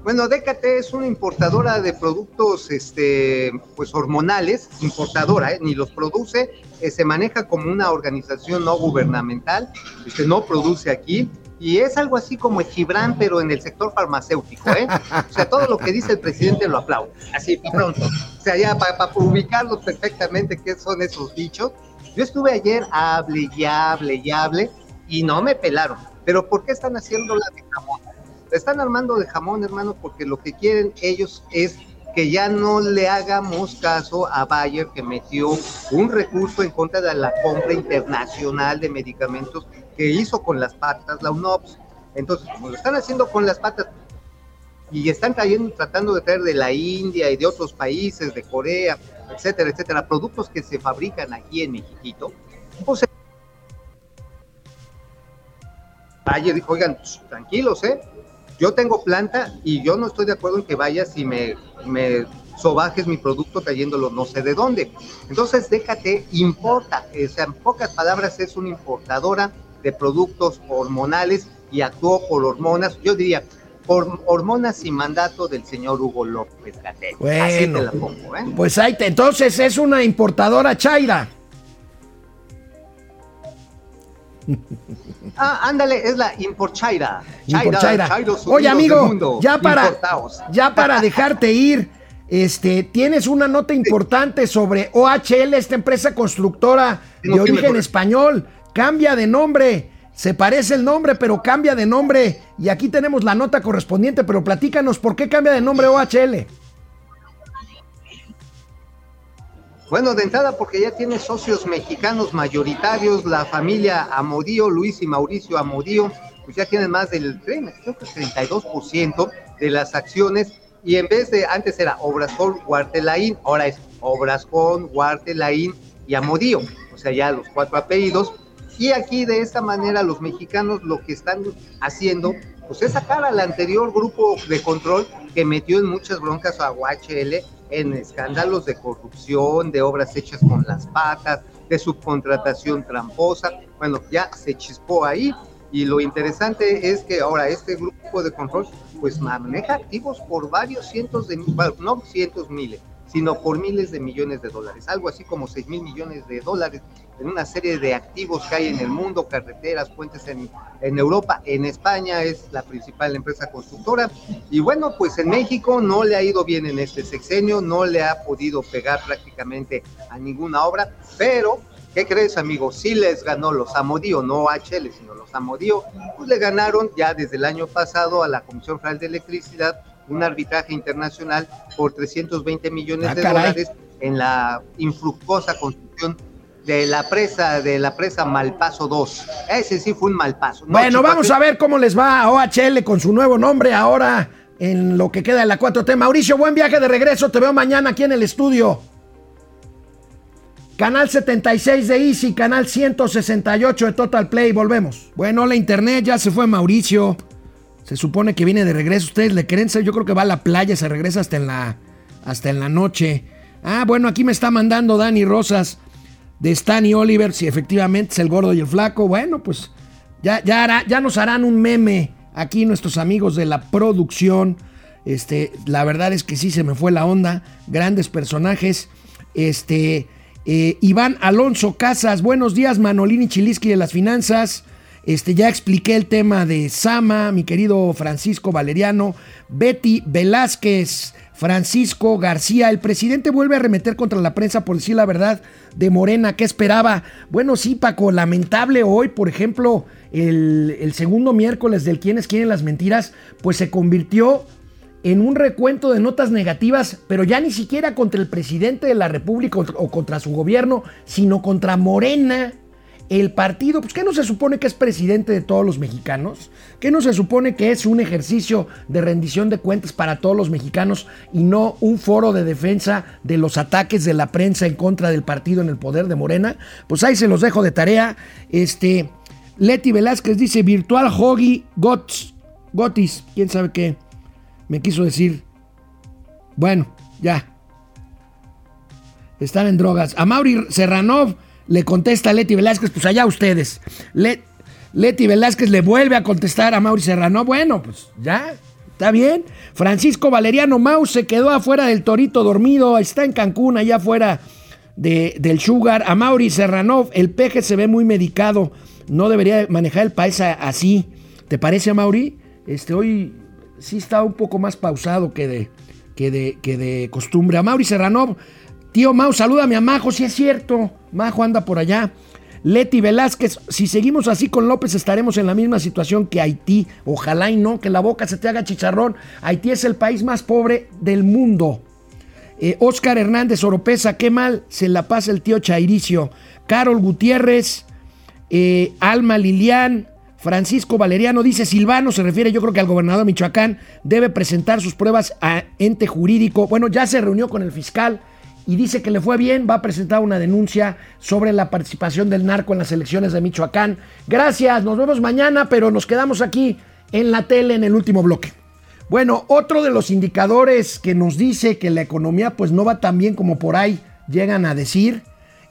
Bueno, DKT es una importadora de productos este, pues hormonales, importadora, ¿eh? ni los produce, eh, se maneja como una organización no gubernamental, este, no produce aquí, Y es algo así como el Gibran, pero en el sector farmacéutico, ¿eh? O sea, todo lo que dice el presidente lo aplaudo, así, para pronto. O sea, ya para, ubicarlos perfectamente qué son esos dichos. Yo estuve ayer, hable y hable y hable, y no me pelaron. Pero ¿por qué están haciendo la de están armando de jamón, hermano, porque lo que quieren ellos es que ya no le hagamos caso a Bayer que metió un recurso en contra de la compra internacional de medicamentos que hizo con las patas la UNOPS. Entonces, como lo están haciendo con las patas y están trayendo, tratando de traer de la India y de otros países, de Corea, etcétera, etcétera, productos que se fabrican aquí en México, pues Bayer dijo, oigan, tranquilos, ¿eh? Yo tengo planta y yo no estoy de acuerdo en que vayas y me, me sobajes mi producto trayéndolo no sé de dónde. Entonces, déjate, importa. O sea, en pocas palabras, es una importadora de productos hormonales y actuó por hormonas. Yo diría, por hormonas y mandato del señor Hugo López Gatel. Así te la pongo, ¿eh? Pues ahí te, entonces es una importadora chaira. Ah, ándale, es la Imporchaira. Chaira, Oye, amigo, ya para, ya para dejarte ir, este, tienes una nota importante sobre OHL, esta empresa constructora de origen español. Cambia de nombre. Se parece el nombre, pero cambia de nombre. Y aquí tenemos la nota correspondiente, pero platícanos por qué cambia de nombre OHL. Bueno, de entrada porque ya tiene socios mexicanos mayoritarios, la familia Amodío, Luis y Mauricio Amodío, pues ya tienen más del creo que 32% de las acciones y en vez de antes era Obras con Guartelaín, ahora es Obras con Guartelaín y Amodío, o sea, ya los cuatro apellidos. Y aquí de esta manera los mexicanos lo que están haciendo pues es sacar al anterior grupo de control que metió en muchas broncas a UHL en escándalos de corrupción, de obras hechas con las patas, de subcontratación tramposa. Bueno, ya se chispó ahí. Y lo interesante es que ahora este grupo de control pues maneja activos por varios cientos de, no cientos miles, sino por miles de millones de dólares, algo así como 6 mil millones de dólares en una serie de activos que hay en el mundo, carreteras, puentes en, en Europa, en España es la principal empresa constructora. Y bueno, pues en México no le ha ido bien en este sexenio, no le ha podido pegar prácticamente a ninguna obra, pero ¿qué crees, amigo? Sí les ganó los Amodío, no HL, sino los Amodío, pues le ganaron ya desde el año pasado a la Comisión Federal de Electricidad un arbitraje internacional por 320 millones ah, de dólares en la infructuosa construcción de la presa, de la presa Malpaso 2. Ese sí fue un malpaso. bueno, vamos a ver cómo les va a OHL con su nuevo nombre ahora en lo que queda de la 4T. Mauricio, buen viaje de regreso. Te veo mañana aquí en el estudio. Canal 76 de Easy, canal 168 de Total Play. Volvemos. Bueno, la internet ya se fue Mauricio. Se supone que viene de regreso. Ustedes le creen, yo creo que va a la playa, se regresa hasta en la, hasta en la noche. Ah, bueno, aquí me está mandando Dani Rosas de Stan y Oliver, si efectivamente es el gordo y el flaco. Bueno, pues ya, ya, ya nos harán un meme aquí nuestros amigos de la producción. Este, la verdad es que sí se me fue la onda. Grandes personajes. Este, eh, Iván Alonso Casas, buenos días, Manolini Chiliski de las finanzas. Este, ya expliqué el tema de Sama, mi querido Francisco Valeriano, Betty Velázquez, Francisco García. El presidente vuelve a remeter contra la prensa por decir la verdad de Morena. ¿Qué esperaba? Bueno, sí, Paco, lamentable hoy, por ejemplo, el, el segundo miércoles del Quienes Quieren las Mentiras, pues se convirtió en un recuento de notas negativas, pero ya ni siquiera contra el presidente de la República o contra su gobierno, sino contra Morena el partido, pues que no se supone que es presidente de todos los mexicanos, que no se supone que es un ejercicio de rendición de cuentas para todos los mexicanos y no un foro de defensa de los ataques de la prensa en contra del partido en el poder de Morena, pues ahí se los dejo de tarea. Este Leti Velázquez dice virtual Hoggy Gots, Gotis, quién sabe qué me quiso decir. Bueno, ya. Están en drogas. A Mauri Serranov le contesta Leti Velázquez, pues allá ustedes. Leti Velázquez le vuelve a contestar a Mauri Serrano, bueno, pues ya, está bien. Francisco Valeriano Mau se quedó afuera del Torito dormido, está en Cancún, allá afuera de, del Sugar. A Mauri Serrano, el peje se ve muy medicado, no debería manejar el país así. ¿Te parece, Mauri? Este, hoy sí está un poco más pausado que de, que de, que de costumbre. A Mauri Serrano, tío Mau, salúdame a Majo, si es cierto. Majo anda por allá. Leti Velázquez, si seguimos así con López estaremos en la misma situación que Haití. Ojalá y no, que la boca se te haga chicharrón. Haití es el país más pobre del mundo. Eh, Oscar Hernández Oropesa, qué mal se la pasa el tío Chairicio. Carol Gutiérrez, eh, Alma Lilian, Francisco Valeriano dice Silvano, se refiere yo creo que al gobernador Michoacán, debe presentar sus pruebas a ente jurídico. Bueno, ya se reunió con el fiscal y dice que le fue bien, va a presentar una denuncia sobre la participación del narco en las elecciones de Michoacán. Gracias, nos vemos mañana, pero nos quedamos aquí en la tele en el último bloque. Bueno, otro de los indicadores que nos dice que la economía pues no va tan bien como por ahí llegan a decir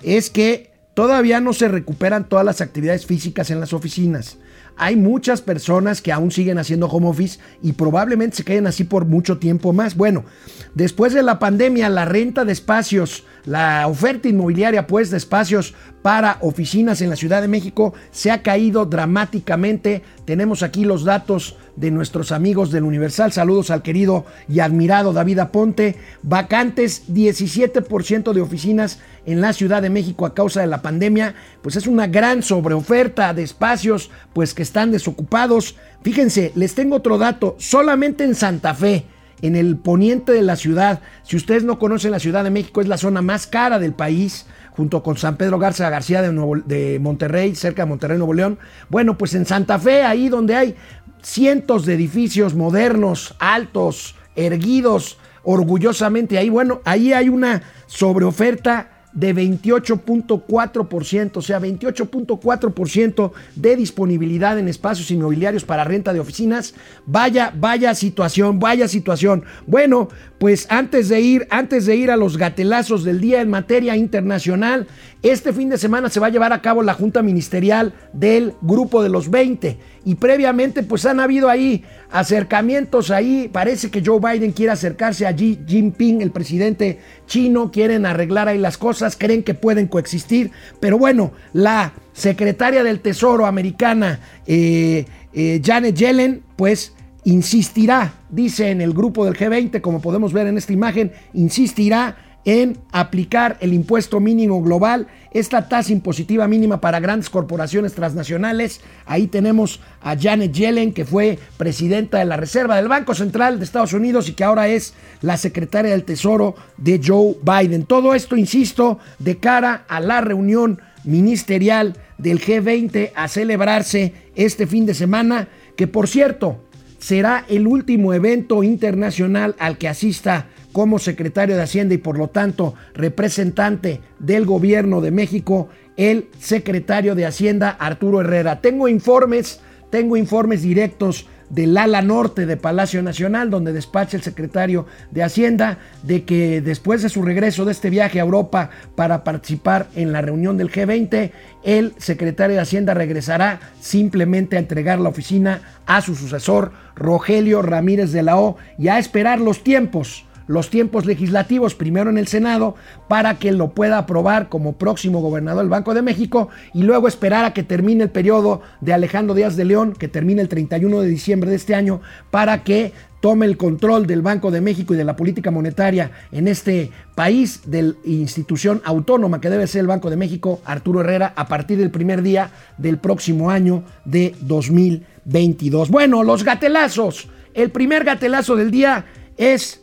es que todavía no se recuperan todas las actividades físicas en las oficinas. Hay muchas personas que aún siguen haciendo home office y probablemente se queden así por mucho tiempo más. Bueno, después de la pandemia, la renta de espacios, la oferta inmobiliaria pues de espacios para oficinas en la Ciudad de México se ha caído dramáticamente. Tenemos aquí los datos de nuestros amigos del Universal. Saludos al querido y admirado David Aponte. Vacantes 17% de oficinas en la Ciudad de México a causa de la pandemia. Pues es una gran sobreoferta de espacios pues que están desocupados. Fíjense, les tengo otro dato. Solamente en Santa Fe, en el poniente de la ciudad, si ustedes no conocen la Ciudad de México, es la zona más cara del país junto con San Pedro Garza García de, de Monterrey, cerca de Monterrey, Nuevo León. Bueno, pues en Santa Fe, ahí donde hay cientos de edificios modernos, altos, erguidos, orgullosamente ahí. Bueno, ahí hay una sobreoferta de 28.4%, o sea, 28.4% de disponibilidad en espacios inmobiliarios para renta de oficinas. Vaya, vaya situación, vaya situación. Bueno, pues antes de ir, antes de ir a los gatelazos del día en materia internacional, este fin de semana se va a llevar a cabo la Junta Ministerial del Grupo de los 20 y previamente pues han habido ahí acercamientos ahí, parece que Joe Biden quiere acercarse a Xi Jinping, el presidente chino, quieren arreglar ahí las cosas, creen que pueden coexistir, pero bueno, la secretaria del Tesoro americana, eh, eh, Janet Yellen, pues insistirá, dice en el grupo del G20, como podemos ver en esta imagen, insistirá en aplicar el impuesto mínimo global, esta tasa impositiva mínima para grandes corporaciones transnacionales. Ahí tenemos a Janet Yellen, que fue presidenta de la Reserva del Banco Central de Estados Unidos y que ahora es la secretaria del Tesoro de Joe Biden. Todo esto, insisto, de cara a la reunión ministerial del G20 a celebrarse este fin de semana, que por cierto será el último evento internacional al que asista como secretario de Hacienda y por lo tanto representante del gobierno de México, el secretario de Hacienda Arturo Herrera. Tengo informes, tengo informes directos del ala norte de Palacio Nacional, donde despacha el secretario de Hacienda, de que después de su regreso de este viaje a Europa para participar en la reunión del G20, el secretario de Hacienda regresará simplemente a entregar la oficina a su sucesor, Rogelio Ramírez de la O, y a esperar los tiempos los tiempos legislativos, primero en el Senado, para que lo pueda aprobar como próximo gobernador del Banco de México y luego esperar a que termine el periodo de Alejandro Díaz de León, que termine el 31 de diciembre de este año, para que tome el control del Banco de México y de la política monetaria en este país, de la institución autónoma que debe ser el Banco de México, Arturo Herrera, a partir del primer día del próximo año de 2022. Bueno, los gatelazos. El primer gatelazo del día es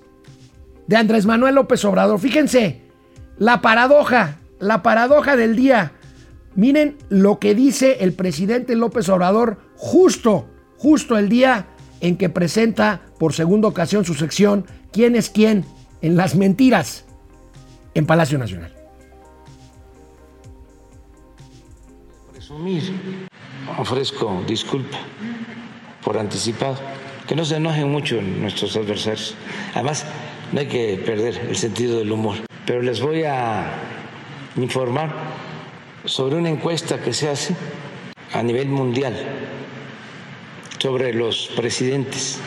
de Andrés Manuel López Obrador. Fíjense, la paradoja, la paradoja del día. Miren lo que dice el presidente López Obrador justo, justo el día en que presenta por segunda ocasión su sección ¿Quién es quién? en las mentiras en Palacio Nacional. Presumir, ofrezco disculpa por anticipado, que no se enojen mucho nuestros adversarios. Además, no hay que perder el sentido del humor. Pero les voy a informar sobre una encuesta que se hace a nivel mundial sobre los presidentes.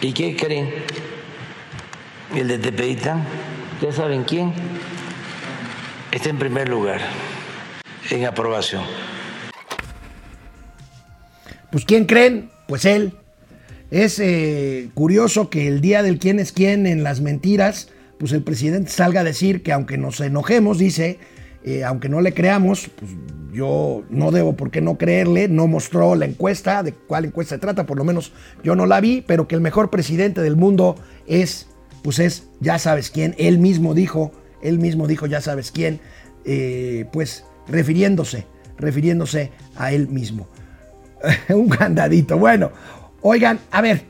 ¿Y qué creen? El de Tepeita, ya saben quién, está en primer lugar en aprobación. Pues ¿quién creen? pues él. Es eh, curioso que el día del quién es quién en las mentiras, pues el presidente salga a decir que aunque nos enojemos, dice, eh, aunque no le creamos, pues yo no debo por qué no creerle, no mostró la encuesta, de cuál encuesta se trata, por lo menos yo no la vi, pero que el mejor presidente del mundo es, pues es, ya sabes quién, él mismo dijo, él mismo dijo, ya sabes quién, eh, pues refiriéndose, refiriéndose a él mismo. Un candadito. Bueno, oigan, a ver,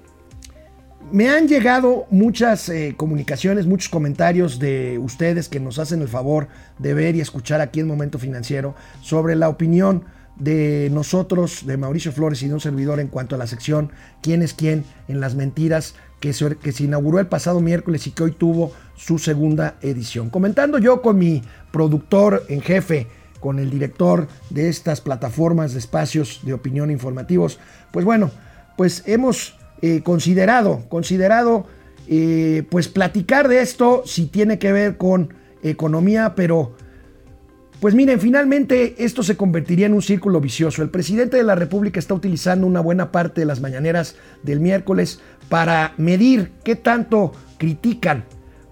me han llegado muchas eh, comunicaciones, muchos comentarios de ustedes que nos hacen el favor de ver y escuchar aquí en Momento Financiero sobre la opinión de nosotros, de Mauricio Flores y de un servidor en cuanto a la sección ¿Quién es quién? en las mentiras que se, que se inauguró el pasado miércoles y que hoy tuvo su segunda edición. Comentando yo con mi productor en jefe, con el director de estas plataformas de espacios de opinión informativos, pues bueno, pues hemos eh, considerado, considerado eh, pues platicar de esto si tiene que ver con economía, pero pues miren, finalmente esto se convertiría en un círculo vicioso. El presidente de la República está utilizando una buena parte de las mañaneras del miércoles para medir qué tanto critican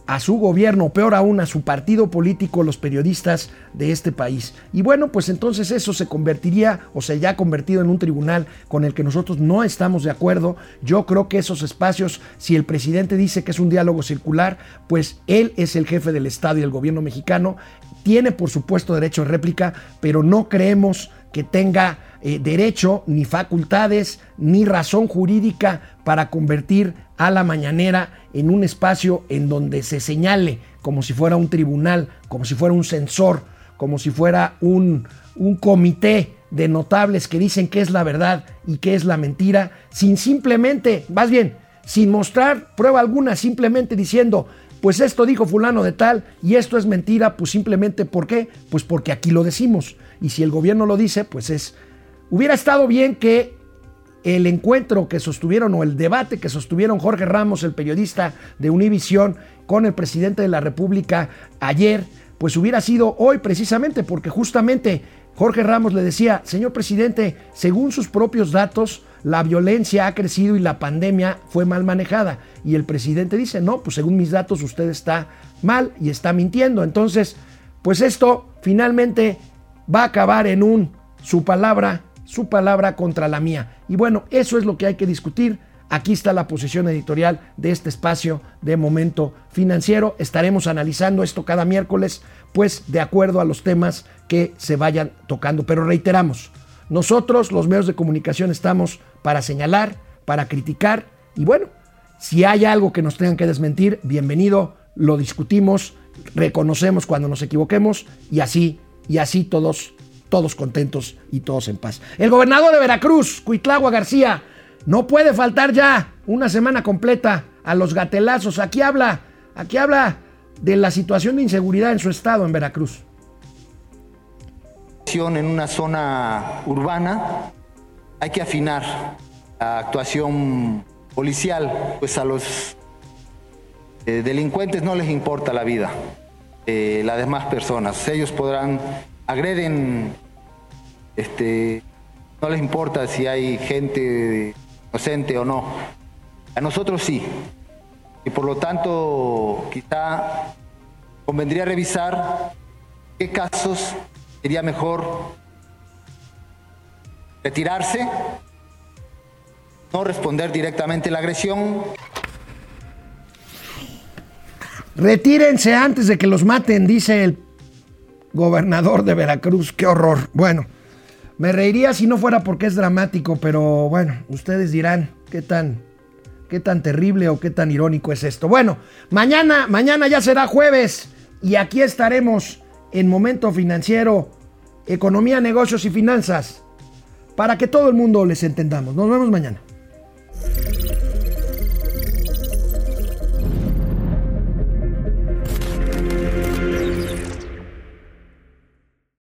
a su gobierno, peor aún a su partido político, los periodistas de este país. Y bueno, pues entonces eso se convertiría o se ya ha convertido en un tribunal con el que nosotros no estamos de acuerdo. Yo creo que esos espacios, si el presidente dice que es un diálogo circular, pues él es el jefe del Estado y el gobierno mexicano, tiene por supuesto derecho de réplica, pero no creemos que tenga eh, derecho, ni facultades, ni razón jurídica para convertir a la mañanera en un espacio en donde se señale como si fuera un tribunal, como si fuera un censor, como si fuera un, un comité de notables que dicen qué es la verdad y qué es la mentira, sin simplemente, más bien, sin mostrar prueba alguna, simplemente diciendo, pues esto dijo fulano de tal y esto es mentira, pues simplemente ¿por qué? Pues porque aquí lo decimos. Y si el gobierno lo dice, pues es Hubiera estado bien que el encuentro que sostuvieron o el debate que sostuvieron Jorge Ramos, el periodista de Univisión, con el presidente de la República ayer, pues hubiera sido hoy precisamente porque justamente Jorge Ramos le decía, señor presidente, según sus propios datos, la violencia ha crecido y la pandemia fue mal manejada. Y el presidente dice, no, pues según mis datos usted está mal y está mintiendo. Entonces, pues esto finalmente va a acabar en un su palabra su palabra contra la mía. Y bueno, eso es lo que hay que discutir. Aquí está la posición editorial de este espacio de momento financiero. Estaremos analizando esto cada miércoles, pues de acuerdo a los temas que se vayan tocando. Pero reiteramos, nosotros los medios de comunicación estamos para señalar, para criticar y bueno, si hay algo que nos tengan que desmentir, bienvenido, lo discutimos, reconocemos cuando nos equivoquemos y así, y así todos todos contentos y todos en paz. El gobernador de Veracruz, Cuitlagua García, no puede faltar ya una semana completa a los gatelazos. Aquí habla, aquí habla de la situación de inseguridad en su estado, en Veracruz. En una zona urbana hay que afinar la actuación policial, pues a los eh, delincuentes no les importa la vida de las demás personas. Ellos podrán agreden, este, no les importa si hay gente inocente o no. A nosotros sí. Y por lo tanto, quizá convendría revisar qué casos sería mejor retirarse, no responder directamente la agresión. Retírense antes de que los maten, dice el gobernador de Veracruz. Qué horror. Bueno, me reiría si no fuera porque es dramático, pero bueno, ustedes dirán qué tan, qué tan terrible o qué tan irónico es esto. Bueno, mañana, mañana ya será jueves y aquí estaremos en Momento Financiero, Economía, Negocios y Finanzas, para que todo el mundo les entendamos. Nos vemos mañana.